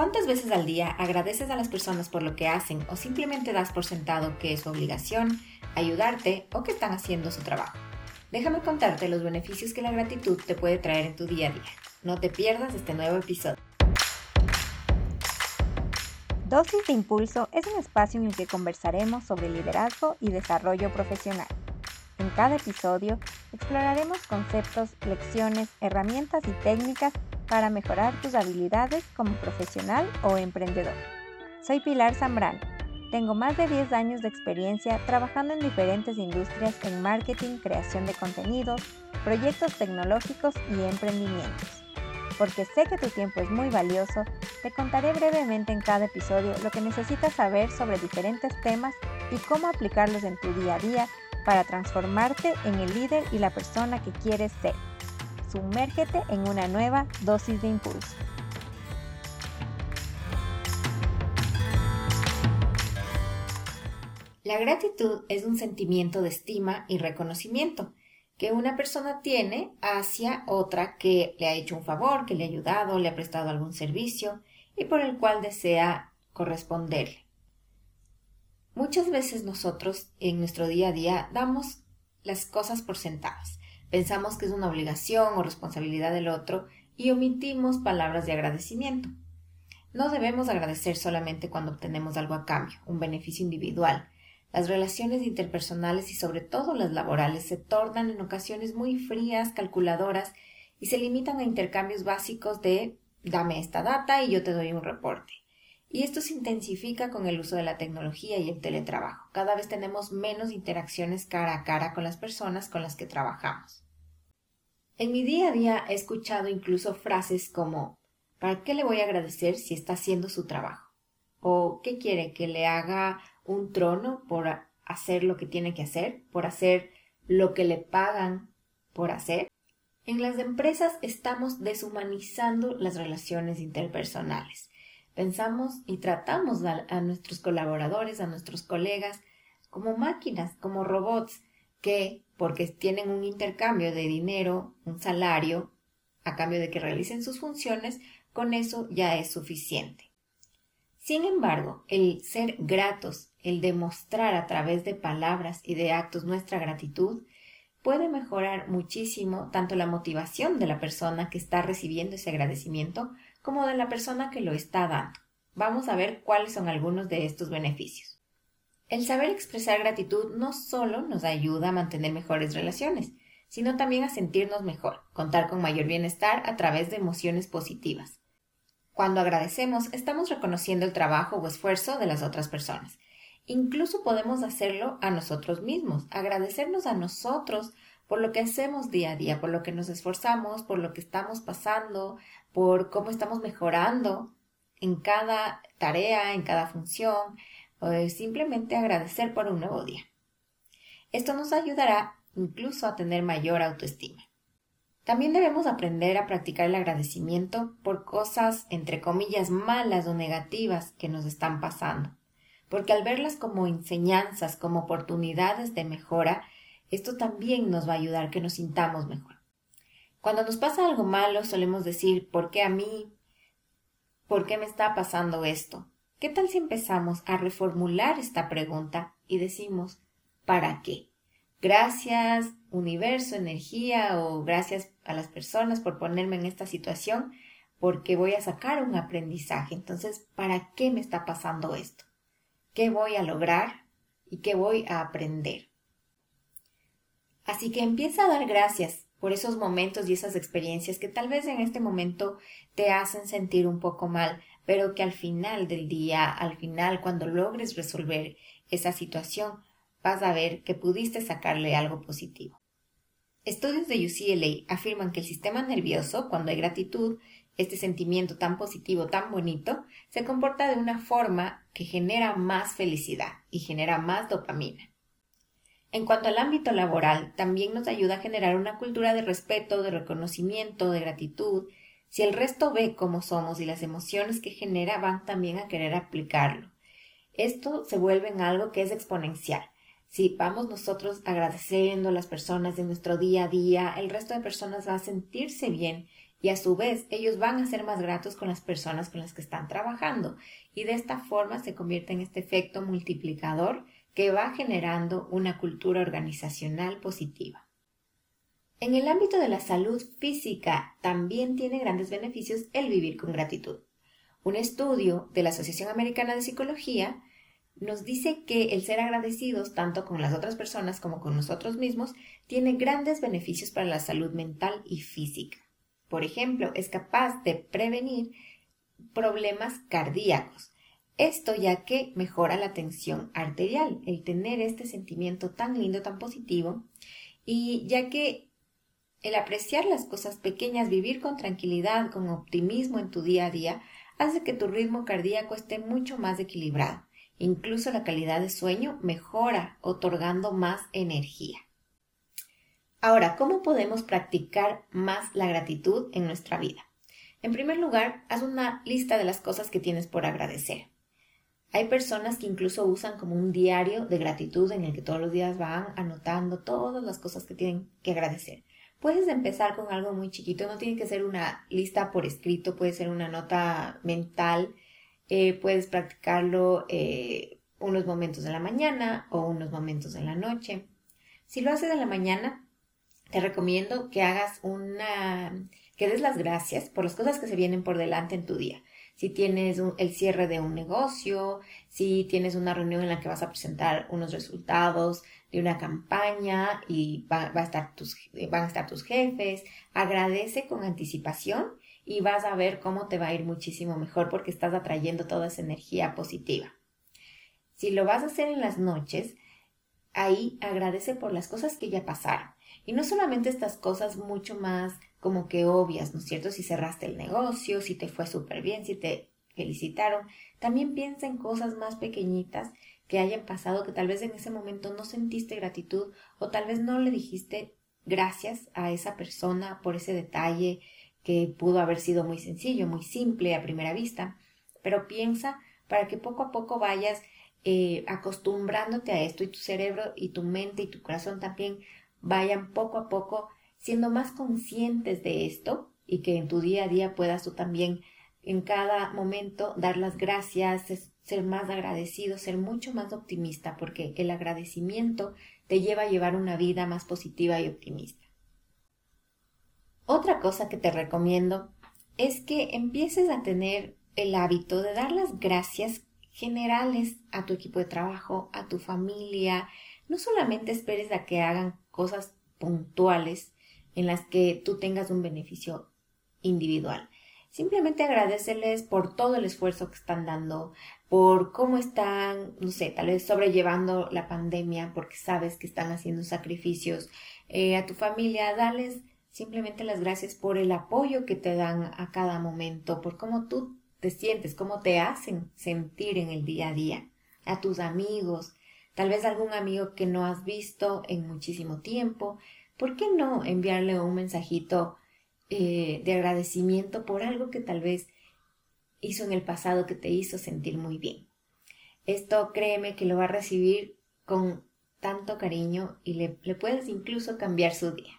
¿Cuántas veces al día agradeces a las personas por lo que hacen o simplemente das por sentado que es su obligación ayudarte o que están haciendo su trabajo? Déjame contarte los beneficios que la gratitud te puede traer en tu día a día. No te pierdas este nuevo episodio. Dosis de Impulso es un espacio en el que conversaremos sobre liderazgo y desarrollo profesional. En cada episodio exploraremos conceptos, lecciones, herramientas y técnicas para mejorar tus habilidades como profesional o emprendedor. Soy Pilar Zambrano. Tengo más de 10 años de experiencia trabajando en diferentes industrias en marketing, creación de contenidos, proyectos tecnológicos y emprendimientos. Porque sé que tu tiempo es muy valioso, te contaré brevemente en cada episodio lo que necesitas saber sobre diferentes temas y cómo aplicarlos en tu día a día para transformarte en el líder y la persona que quieres ser. Sumérgete en una nueva dosis de impulso. La gratitud es un sentimiento de estima y reconocimiento que una persona tiene hacia otra que le ha hecho un favor, que le ha ayudado, le ha prestado algún servicio y por el cual desea corresponderle. Muchas veces nosotros en nuestro día a día damos las cosas por sentadas pensamos que es una obligación o responsabilidad del otro y omitimos palabras de agradecimiento. No debemos agradecer solamente cuando obtenemos algo a cambio, un beneficio individual. Las relaciones interpersonales y sobre todo las laborales se tornan en ocasiones muy frías, calculadoras y se limitan a intercambios básicos de dame esta data y yo te doy un reporte. Y esto se intensifica con el uso de la tecnología y el teletrabajo. Cada vez tenemos menos interacciones cara a cara con las personas con las que trabajamos. En mi día a día he escuchado incluso frases como ¿para qué le voy a agradecer si está haciendo su trabajo? ¿O qué quiere que le haga un trono por hacer lo que tiene que hacer, por hacer lo que le pagan por hacer? En las empresas estamos deshumanizando las relaciones interpersonales Pensamos y tratamos a, nuestros colaboradores, a nuestros colegas, como máquinas, como robots, que, porque tienen un intercambio de dinero, un salario, a cambio de que realicen sus funciones, con eso ya es suficiente. Sin embargo, el ser gratos, el demostrar a través de palabras y de actos nuestra gratitud, puede mejorar muchísimo tanto la motivación de la persona que está recibiendo ese agradecimiento como de la persona que lo está dando. Vamos a ver cuáles son algunos de estos beneficios. El saber expresar gratitud no solo nos ayuda a mantener mejores relaciones, sino también a sentirnos mejor, contar con mayor bienestar a través de emociones positivas. Cuando agradecemos, estamos reconociendo el trabajo o esfuerzo de las otras personas. Incluso podemos hacerlo a nosotros mismos, agradecernos a nosotros por lo que hacemos día a día, por lo que nos esforzamos, por lo que estamos pasando, por cómo estamos mejorando en cada tarea, en cada función, o simplemente agradecer por un nuevo día. Esto nos ayudará incluso a tener mayor autoestima. También debemos aprender a practicar el agradecimiento por cosas, entre comillas, malas o negativas que nos están pasando, porque al verlas como enseñanzas, como oportunidades de mejora, esto también nos va a ayudar que nos sintamos mejor. Cuando nos pasa algo malo solemos decir ¿por qué a mí? ¿Por qué me está pasando esto? ¿Qué tal si empezamos a reformular esta pregunta y decimos ¿para qué? Gracias universo, energía o gracias a las personas por ponerme en esta situación porque voy a sacar un aprendizaje. Entonces, ¿para qué me está pasando esto? ¿Qué voy a lograr y qué voy a aprender? Así que empieza a dar gracias por esos momentos y esas experiencias que tal vez en este momento te hacen sentir un poco mal, pero que al final del día, al final cuando logres resolver esa situación, vas a ver que pudiste sacarle algo positivo. Estudios de UCLA afirman que el sistema nervioso, cuando hay gratitud, este sentimiento tan positivo, tan bonito, se comporta de una forma que genera más felicidad y genera más dopamina. En cuanto al ámbito laboral, también nos ayuda a generar una cultura de respeto, de reconocimiento, de gratitud. Si el resto ve cómo somos y las emociones que genera van también a querer aplicarlo. Esto se vuelve en algo que es exponencial. Si vamos nosotros agradeciendo a las personas de nuestro día a día, el resto de personas va a sentirse bien y a su vez ellos van a ser más gratos con las personas con las que están trabajando y de esta forma se convierte en este efecto multiplicador que va generando una cultura organizacional positiva. En el ámbito de la salud física también tiene grandes beneficios el vivir con gratitud. Un estudio de la Asociación Americana de Psicología nos dice que el ser agradecidos tanto con las otras personas como con nosotros mismos tiene grandes beneficios para la salud mental y física. Por ejemplo, es capaz de prevenir problemas cardíacos. Esto ya que mejora la tensión arterial, el tener este sentimiento tan lindo, tan positivo, y ya que el apreciar las cosas pequeñas, vivir con tranquilidad, con optimismo en tu día a día, hace que tu ritmo cardíaco esté mucho más equilibrado. Incluso la calidad de sueño mejora, otorgando más energía. Ahora, ¿cómo podemos practicar más la gratitud en nuestra vida? En primer lugar, haz una lista de las cosas que tienes por agradecer. Hay personas que incluso usan como un diario de gratitud en el que todos los días van anotando todas las cosas que tienen que agradecer. Puedes empezar con algo muy chiquito, no tiene que ser una lista por escrito, puede ser una nota mental, eh, puedes practicarlo eh, unos momentos de la mañana o unos momentos de la noche. Si lo haces en la mañana, te recomiendo que hagas una, que des las gracias por las cosas que se vienen por delante en tu día. Si tienes el cierre de un negocio, si tienes una reunión en la que vas a presentar unos resultados de una campaña y va, a estar tus, van a estar tus jefes, agradece con anticipación y vas a ver cómo te va a ir muchísimo mejor porque estás atrayendo toda esa energía positiva. Si lo vas a hacer en las noches, ahí agradece por las cosas que ya pasaron. Y no solamente estas cosas mucho más como que obvias, ¿no es cierto? Si cerraste el negocio, si te fue súper bien, si te felicitaron, también piensa en cosas más pequeñitas que hayan pasado que tal vez en ese momento no sentiste gratitud o tal vez no le dijiste gracias a esa persona por ese detalle que pudo haber sido muy sencillo, muy simple a primera vista, pero piensa para que poco a poco vayas eh, acostumbrándote a esto y tu cerebro y tu mente y tu corazón también vayan poco a poco siendo más conscientes de esto y que en tu día a día puedas tú también en cada momento dar las gracias, ser más agradecido, ser mucho más optimista, porque el agradecimiento te lleva a llevar una vida más positiva y optimista. Otra cosa que te recomiendo es que empieces a tener el hábito de dar las gracias generales a tu equipo de trabajo, a tu familia. No solamente esperes a que hagan cosas puntuales en las que tú tengas un beneficio individual. Simplemente agradecerles por todo el esfuerzo que están dando, por cómo están, no sé, tal vez sobrellevando la pandemia, porque sabes que están haciendo sacrificios. Eh, a tu familia, dales simplemente las gracias por el apoyo que te dan a cada momento, por cómo tú te sientes, cómo te hacen sentir en el día a día. A tus amigos, tal vez algún amigo que no has visto en muchísimo tiempo, ¿por qué no enviarle un mensajito eh, de agradecimiento por algo que tal vez hizo en el pasado que te hizo sentir muy bien? Esto créeme que lo va a recibir con tanto cariño y le, le puedes incluso cambiar su día.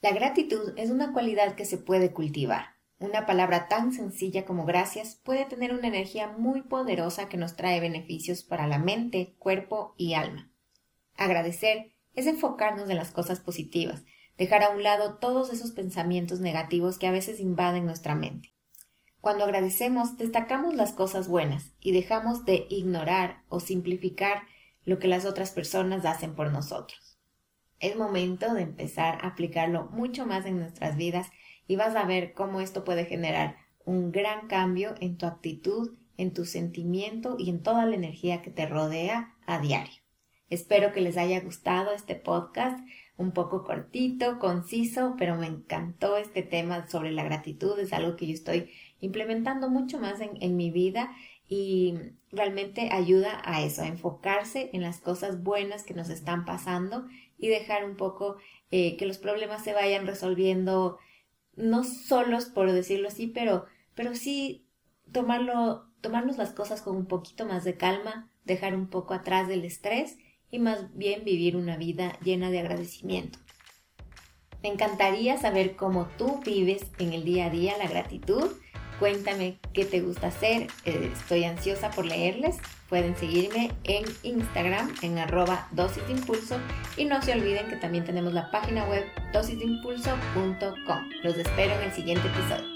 La gratitud es una cualidad que se puede cultivar. Una palabra tan sencilla como gracias puede tener una energía muy poderosa que nos trae beneficios para la mente, cuerpo y alma. Agradecer es enfocarnos en las cosas positivas, dejar a un lado todos esos pensamientos negativos que a veces invaden nuestra mente. Cuando agradecemos, destacamos las cosas buenas y dejamos de ignorar o simplificar lo que las otras personas hacen por nosotros. Es momento de empezar a aplicarlo mucho más en nuestras vidas y vas a ver cómo esto puede generar un gran cambio en tu actitud, en tu sentimiento y en toda la energía que te rodea a diario. Espero que les haya gustado este podcast, un poco cortito, conciso, pero me encantó este tema sobre la gratitud. Es algo que yo estoy implementando mucho más en, mi vida y realmente ayuda a eso, a enfocarse en las cosas buenas que nos están pasando y dejar un poco eh, que los problemas se vayan resolviendo, no solos por decirlo así, pero, pero sí tomarlo, tomarnos las cosas con un poquito más de calma, dejar un poco atrás del estrés y más bien vivir una vida llena de agradecimiento. Me encantaría saber cómo tú vives en el día a día la gratitud. Cuéntame qué te gusta hacer. Eh, estoy ansiosa por leerles. Pueden seguirme en Instagram en arroba dosis de impulso y no se olviden que también tenemos la página web dosisdeimpulso.com. Los espero en el siguiente episodio.